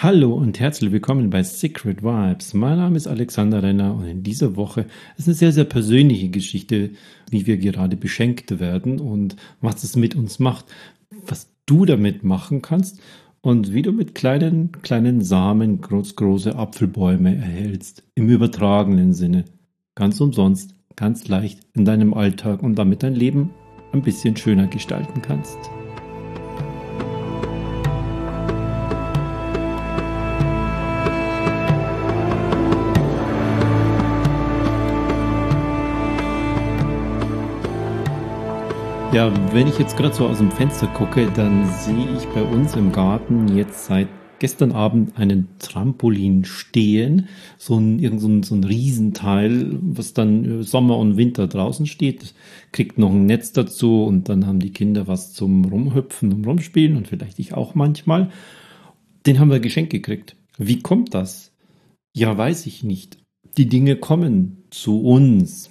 Hallo und herzlich willkommen bei Secret Vibes. Mein Name ist Alexander Renner und in dieser Woche ist eine sehr, sehr persönliche Geschichte, wie wir gerade beschenkt werden und was es mit uns macht, was du damit machen kannst und wie du mit kleinen, kleinen Samen groß, große Apfelbäume erhältst. Im übertragenen Sinne. Ganz umsonst, ganz leicht in deinem Alltag und damit dein Leben ein bisschen schöner gestalten kannst. Ja, wenn ich jetzt gerade so aus dem Fenster gucke, dann sehe ich bei uns im Garten jetzt seit gestern Abend einen Trampolin stehen, so ein, irgend so ein, so ein Riesenteil, was dann Sommer und Winter draußen steht, kriegt noch ein Netz dazu und dann haben die Kinder was zum Rumhüpfen und Rumspielen und vielleicht ich auch manchmal. Den haben wir geschenkt gekriegt. Wie kommt das? Ja, weiß ich nicht. Die Dinge kommen zu uns.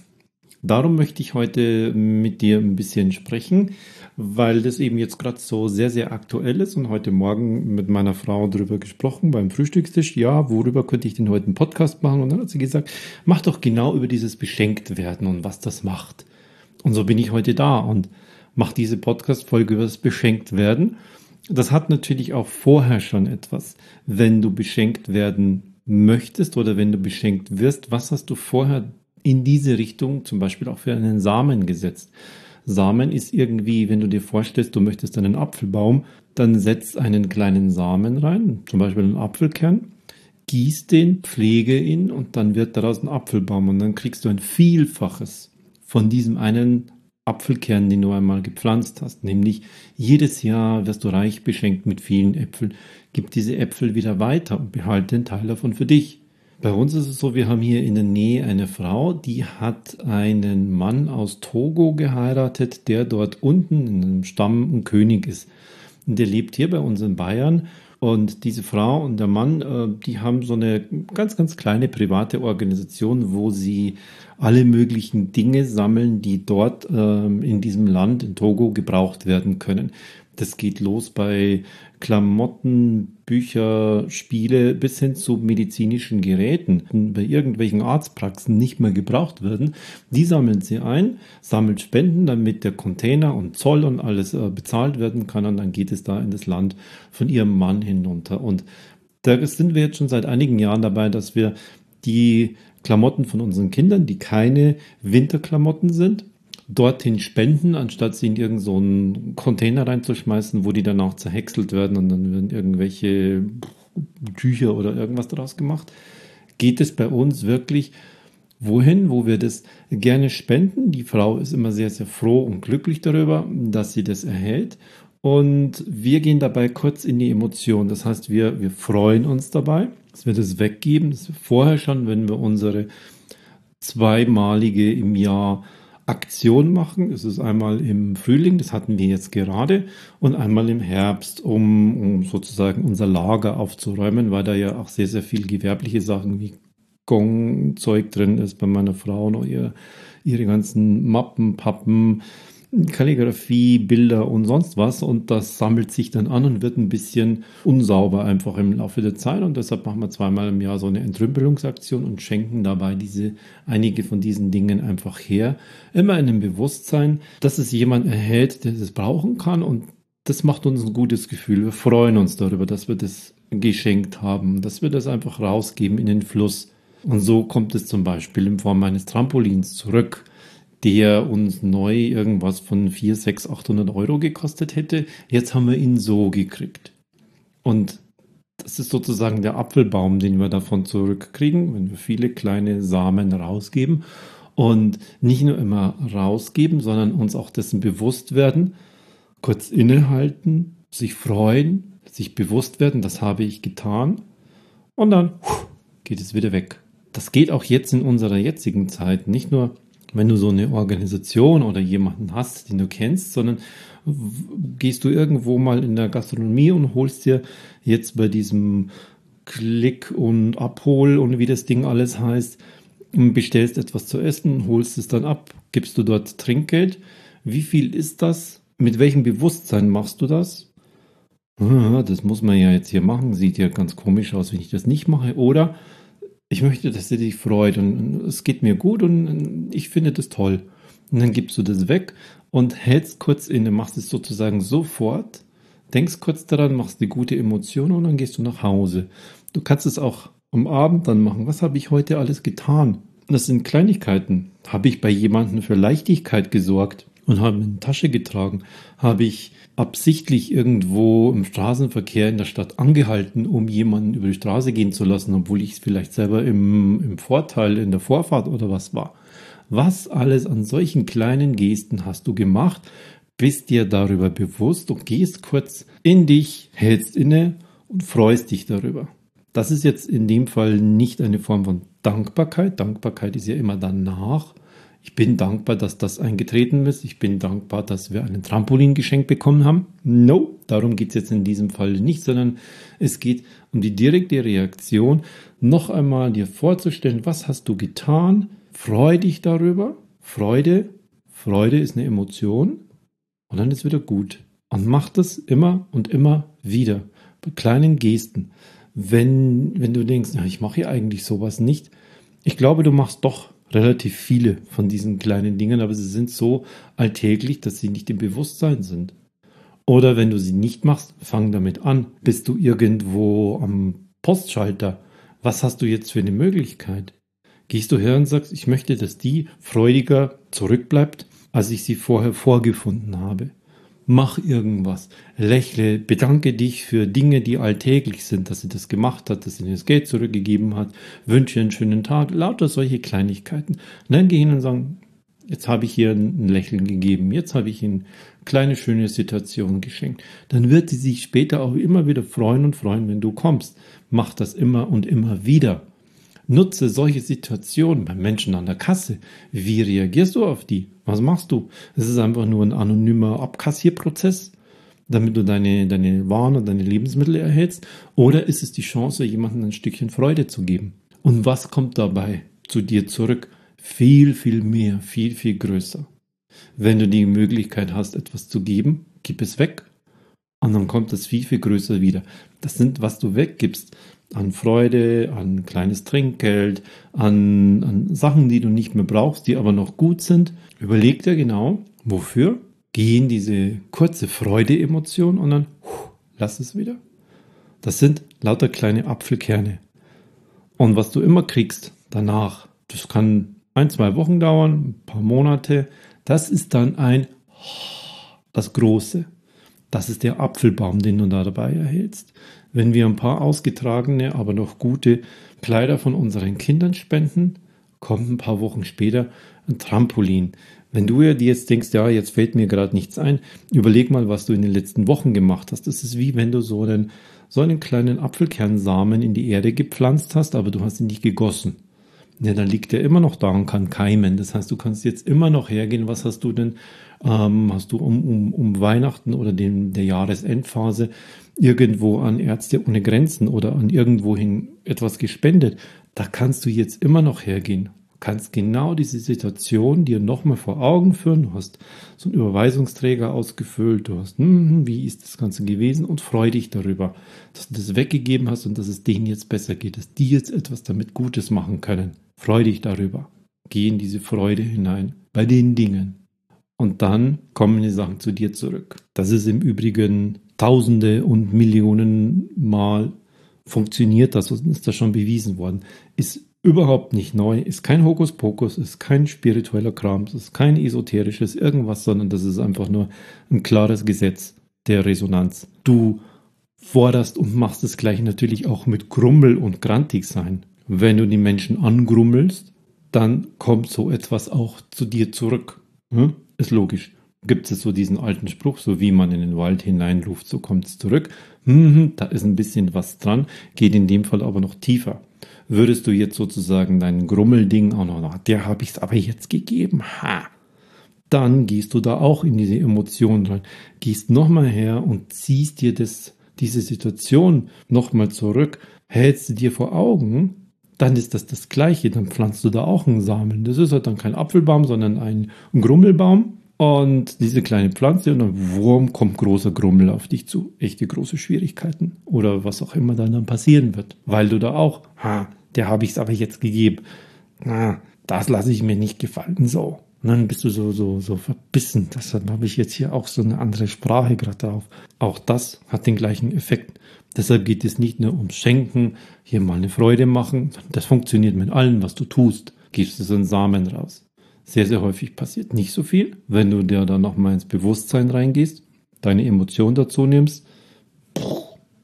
Darum möchte ich heute mit dir ein bisschen sprechen, weil das eben jetzt gerade so sehr, sehr aktuell ist und heute Morgen mit meiner Frau darüber gesprochen beim Frühstückstisch. Ja, worüber könnte ich denn heute einen Podcast machen? Und dann hat sie gesagt, mach doch genau über dieses Beschenktwerden und was das macht. Und so bin ich heute da und mache diese Podcast-Folge über das Beschenktwerden. Das hat natürlich auch vorher schon etwas. Wenn du beschenkt werden möchtest oder wenn du beschenkt wirst, was hast du vorher in diese Richtung zum Beispiel auch für einen Samen gesetzt. Samen ist irgendwie, wenn du dir vorstellst, du möchtest einen Apfelbaum, dann setzt einen kleinen Samen rein, zum Beispiel einen Apfelkern, gieß den, pflege ihn und dann wird daraus ein Apfelbaum und dann kriegst du ein Vielfaches von diesem einen Apfelkern, den du einmal gepflanzt hast. Nämlich jedes Jahr wirst du reich beschenkt mit vielen Äpfeln. Gib diese Äpfel wieder weiter und behalte den Teil davon für dich. Bei uns ist es so, wir haben hier in der Nähe eine Frau, die hat einen Mann aus Togo geheiratet, der dort unten in einem Stamm ein König ist. Und der lebt hier bei uns in Bayern. Und diese Frau und der Mann, äh, die haben so eine ganz, ganz kleine private Organisation, wo sie alle möglichen Dinge sammeln, die dort ähm, in diesem Land, in Togo, gebraucht werden können. Das geht los bei Klamotten, Bücher, Spiele bis hin zu medizinischen Geräten, die bei irgendwelchen Arztpraxen nicht mehr gebraucht werden. Die sammeln sie ein, sammelt Spenden, damit der Container und Zoll und alles äh, bezahlt werden kann und dann geht es da in das Land von ihrem Mann hinunter. Und da sind wir jetzt schon seit einigen Jahren dabei, dass wir die Klamotten von unseren Kindern, die keine Winterklamotten sind, dorthin spenden, anstatt sie in irgendeinen so Container reinzuschmeißen, wo die dann auch zerhäckselt werden und dann werden irgendwelche Tücher oder irgendwas daraus gemacht. Geht es bei uns wirklich wohin, wo wir das gerne spenden? Die Frau ist immer sehr, sehr froh und glücklich darüber, dass sie das erhält. Und wir gehen dabei kurz in die Emotion. Das heißt, wir, wir freuen uns dabei, dass wir das weggeben. Das vorher schon, wenn wir unsere zweimalige im Jahr Aktion machen. Es ist einmal im Frühling, das hatten wir jetzt gerade, und einmal im Herbst, um, um sozusagen unser Lager aufzuräumen, weil da ja auch sehr, sehr viel gewerbliche Sachen wie Gong-Zeug drin ist bei meiner Frau, noch ihr, ihre ganzen Mappen, Pappen, Kalligrafie, Bilder und sonst was und das sammelt sich dann an und wird ein bisschen unsauber einfach im Laufe der Zeit und deshalb machen wir zweimal im Jahr so eine Entrümpelungsaktion und schenken dabei diese einige von diesen Dingen einfach her. Immer in dem Bewusstsein, dass es jemand erhält, der das brauchen kann und das macht uns ein gutes Gefühl. Wir freuen uns darüber, dass wir das geschenkt haben, dass wir das einfach rausgeben in den Fluss. Und so kommt es zum Beispiel in Form eines Trampolins zurück der uns neu irgendwas von 4, 6, 800 Euro gekostet hätte. Jetzt haben wir ihn so gekriegt. Und das ist sozusagen der Apfelbaum, den wir davon zurückkriegen, wenn wir viele kleine Samen rausgeben. Und nicht nur immer rausgeben, sondern uns auch dessen bewusst werden, kurz innehalten, sich freuen, sich bewusst werden, das habe ich getan. Und dann geht es wieder weg. Das geht auch jetzt in unserer jetzigen Zeit. Nicht nur wenn du so eine Organisation oder jemanden hast, den du kennst, sondern gehst du irgendwo mal in der Gastronomie und holst dir jetzt bei diesem Klick und Abhol und wie das Ding alles heißt, bestellst etwas zu essen, holst es dann ab, gibst du dort Trinkgeld. Wie viel ist das? Mit welchem Bewusstsein machst du das? ah, das muss man ja jetzt hier machen, sieht ja ganz komisch aus, wenn ich das nicht mache. Oder ich möchte, dass sie dich freut und es geht mir gut und ich finde das toll. Und dann gibst du das weg und hältst kurz inne, machst es sozusagen sofort, denkst kurz daran, machst die gute Emotion und dann gehst du nach Hause. Du kannst es auch am Abend dann machen. Was habe ich heute alles getan? Das sind Kleinigkeiten. Habe ich bei jemandem für Leichtigkeit gesorgt und habe eine Tasche getragen? Habe ich absichtlich irgendwo im Straßenverkehr in der Stadt angehalten, um jemanden über die Straße gehen zu lassen, obwohl ich vielleicht selber im, im Vorteil in der Vorfahrt oder was war? Was alles an solchen kleinen Gesten hast du gemacht? Bist dir darüber bewusst und gehst kurz in dich, hältst inne und freust dich darüber. Das ist jetzt in dem Fall nicht eine Form von Dankbarkeit. Dankbarkeit ist ja immer danach. Ich bin dankbar, dass das eingetreten ist. Ich bin dankbar, dass wir einen Trampolin geschenkt bekommen haben. No, darum geht es jetzt in diesem Fall nicht, sondern es geht um die direkte Reaktion, noch einmal dir vorzustellen, was hast du getan, Freu dich darüber. Freude, Freude ist eine Emotion und dann ist wieder gut. Und mach das immer und immer wieder. Bei kleinen Gesten. Wenn, wenn du denkst, na, ich mache hier eigentlich sowas nicht. Ich glaube, du machst doch relativ viele von diesen kleinen Dingen, aber sie sind so alltäglich, dass sie nicht im Bewusstsein sind. Oder wenn du sie nicht machst, fang damit an. Bist du irgendwo am Postschalter? Was hast du jetzt für eine Möglichkeit? Gehst du her und sagst, ich möchte, dass die freudiger zurückbleibt, als ich sie vorher vorgefunden habe. Mach irgendwas. Lächle, bedanke dich für Dinge, die alltäglich sind, dass sie das gemacht hat, dass sie das Geld zurückgegeben hat, wünsche einen schönen Tag, lauter solche Kleinigkeiten. Und dann gehen und sagen, jetzt habe ich hier ein Lächeln gegeben, jetzt habe ich ihnen kleine schöne Situation geschenkt. Dann wird sie sich später auch immer wieder freuen und freuen, wenn du kommst. Mach das immer und immer wieder. Nutze solche Situationen beim Menschen an der Kasse. Wie reagierst du auf die? Was machst du? Es ist einfach nur ein anonymer Abkassierprozess, damit du deine, deine Waren und deine Lebensmittel erhältst? Oder ist es die Chance, jemandem ein Stückchen Freude zu geben? Und was kommt dabei zu dir zurück? Viel, viel mehr, viel, viel größer. Wenn du die Möglichkeit hast, etwas zu geben, gib es weg. Und dann kommt es viel, viel größer wieder. Das sind, was du weggibst an Freude, an kleines Trinkgeld, an, an Sachen, die du nicht mehr brauchst, die aber noch gut sind. Überleg dir genau, wofür gehen diese kurze Freude-Emotion und dann huh, lass es wieder. Das sind lauter kleine Apfelkerne. Und was du immer kriegst danach, das kann ein, zwei Wochen dauern, ein paar Monate, das ist dann ein das Große. Das ist der Apfelbaum, den du da dabei erhältst. Wenn wir ein paar ausgetragene, aber noch gute Kleider von unseren Kindern spenden, kommt ein paar Wochen später ein Trampolin. Wenn du ja dir jetzt denkst, ja, jetzt fällt mir gerade nichts ein, überleg mal, was du in den letzten Wochen gemacht hast. Das ist wie wenn du so einen, so einen kleinen Apfelkernsamen in die Erde gepflanzt hast, aber du hast ihn nicht gegossen. Ja, dann liegt er immer noch da und kann keimen. Das heißt, du kannst jetzt immer noch hergehen. Was hast du denn? Ähm, hast du um, um, um Weihnachten oder den, der Jahresendphase irgendwo an Ärzte ohne Grenzen oder an irgendwohin etwas gespendet? Da kannst du jetzt immer noch hergehen. Kannst genau diese Situation dir nochmal vor Augen führen. Du hast so einen Überweisungsträger ausgefüllt. Du hast, hm, wie ist das Ganze gewesen? Und freu dich darüber, dass du das weggegeben hast und dass es denen jetzt besser geht, dass die jetzt etwas damit Gutes machen können. Freu dich darüber. Geh in diese Freude hinein bei den Dingen. Und dann kommen die Sachen zu dir zurück. Das ist im Übrigen Tausende und Millionen Mal funktioniert das und ist das schon bewiesen worden. Ist überhaupt nicht neu, ist kein Hokuspokus, ist kein spiritueller Kram, ist kein esoterisches irgendwas, sondern das ist einfach nur ein klares Gesetz der Resonanz. Du forderst und machst es gleich natürlich auch mit Grummel und Grantig sein. Wenn du die Menschen angrummelst, dann kommt so etwas auch zu dir zurück. Hm? Ist logisch. Gibt es so diesen alten Spruch, so wie man in den Wald hineinruft, so kommt es zurück. Hm, da ist ein bisschen was dran, geht in dem Fall aber noch tiefer. Würdest du jetzt sozusagen dein Grummelding auch noch, der habe ich es aber jetzt gegeben, ha, dann gehst du da auch in diese Emotionen rein, gehst nochmal her und ziehst dir das, diese Situation nochmal zurück, hältst sie dir vor Augen dann ist das das Gleiche. Dann pflanzt du da auch einen Samen. Das ist halt dann kein Apfelbaum, sondern ein, Grummelbaum. und diese kleine Pflanze und dann Wurm kommt großer Grummel auf dich zu. Echte große Schwierigkeiten. Oder was auch immer dann, dann passieren wird. Weil du da auch, ha, der habe ich es aber jetzt gegeben. Na, das lasse ich mir nicht gefallen. So. Und dann bist du so, so, so verbissen. Deshalb habe ich jetzt hier auch so eine andere Sprache gerade drauf. Auch das hat den gleichen Effekt. Deshalb geht es nicht nur ums Schenken, hier mal eine Freude machen. Das funktioniert mit allem, was du tust. Gibst du so einen Samen raus sehr, sehr häufig passiert. Nicht so viel. Wenn du dir dann nochmal ins Bewusstsein reingehst, deine Emotion dazu nimmst,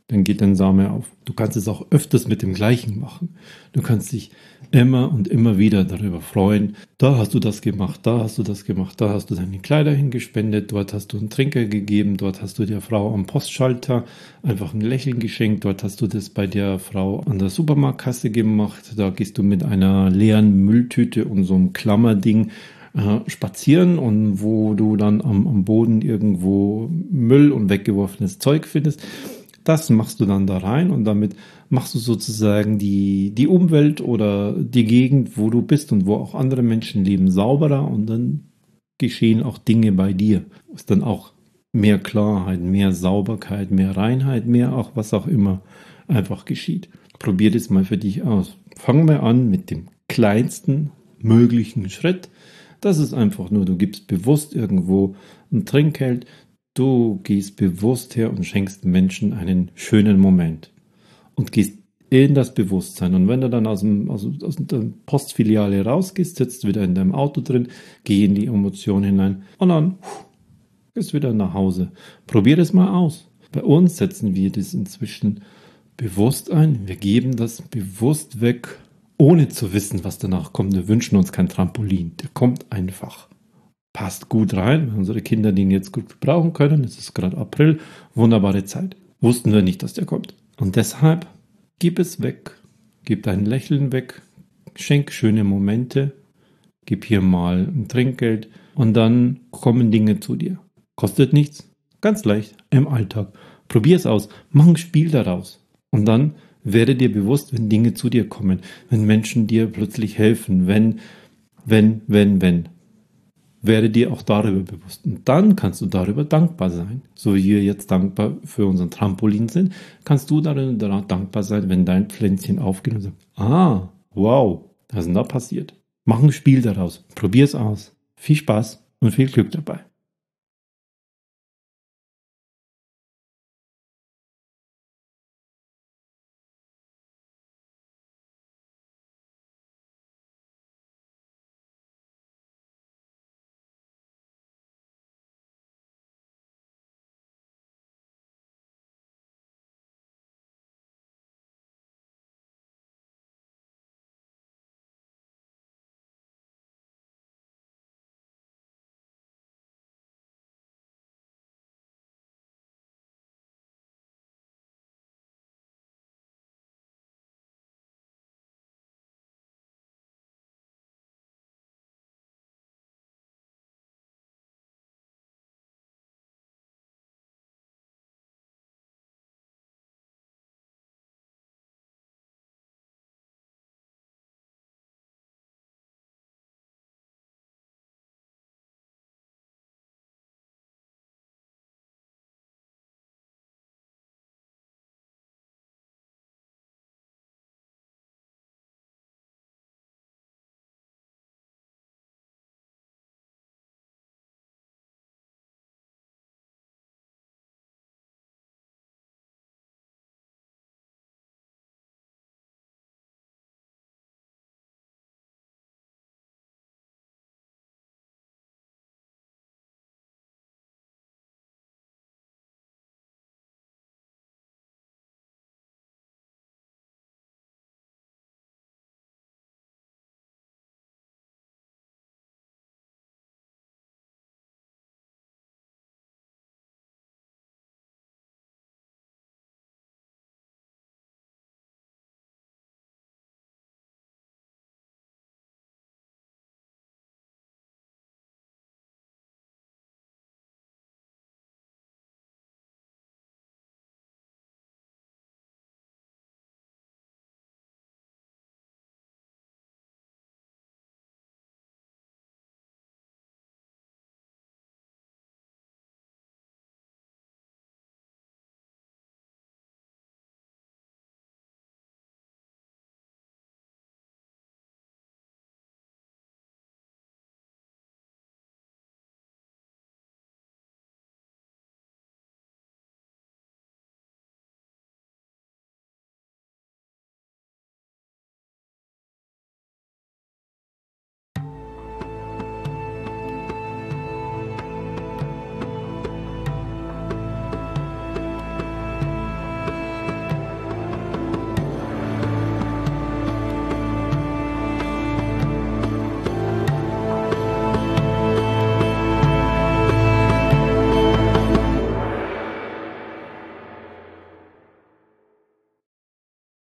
dann geht dein Same auf. Du kannst es auch öfters mit dem Gleichen machen. Du kannst dich immer und immer wieder darüber freuen. Da hast du das gemacht, da hast du das gemacht, da hast du deine Kleider hingespendet, dort hast du einen Trinker gegeben, dort hast du der Frau am Postschalter einfach ein Lächeln geschenkt, dort hast du das bei der Frau an der Supermarktkasse gemacht, da gehst du mit einer leeren Mülltüte und so einem Klammerding äh, spazieren und wo du dann am, am Boden irgendwo Müll und weggeworfenes Zeug findest das machst du dann da rein und damit machst du sozusagen die, die Umwelt oder die Gegend, wo du bist und wo auch andere Menschen leben, sauberer und dann geschehen auch Dinge bei dir. Ist dann auch mehr Klarheit, mehr Sauberkeit, mehr Reinheit, mehr auch was auch immer einfach geschieht. Probier das mal für dich aus. Fangen wir an mit dem kleinsten möglichen Schritt. Das ist einfach nur, du gibst bewusst irgendwo ein Trinkgeld, Du gehst bewusst her und schenkst Menschen einen schönen Moment und gehst in das Bewusstsein. Und wenn du dann aus, dem, aus, aus der Postfiliale rausgehst, sitzt wieder in deinem Auto drin, geh in die Emotion hinein und dann gehst wieder nach Hause. Probier es mal aus. Bei uns setzen wir das inzwischen bewusst ein. Wir geben das bewusst weg, ohne zu wissen, was danach kommt. Wir wünschen uns kein Trampolin. Der kommt einfach passt gut rein. Wenn unsere Kinder den jetzt gut gebrauchen können, es ist gerade April, wunderbare Zeit. Wussten wir nicht, dass der kommt. Und deshalb gib es weg, gib dein Lächeln weg, schenk schöne Momente, gib hier mal ein Trinkgeld und dann kommen Dinge zu dir. Kostet nichts, ganz leicht im Alltag. Probier es aus, mach ein Spiel daraus. Und dann werde dir bewusst, wenn Dinge zu dir kommen, wenn Menschen dir plötzlich helfen, wenn, wenn, wenn, wenn werde dir auch darüber bewusst. Und dann kannst du darüber dankbar sein. So wie wir jetzt dankbar für unseren Trampolin sind, kannst du darüber dankbar sein, wenn dein Pflänzchen aufgeht und sagt, ah, wow, was ist denn da passiert? Mach ein Spiel daraus. Probier es aus. Viel Spaß und viel Glück dabei.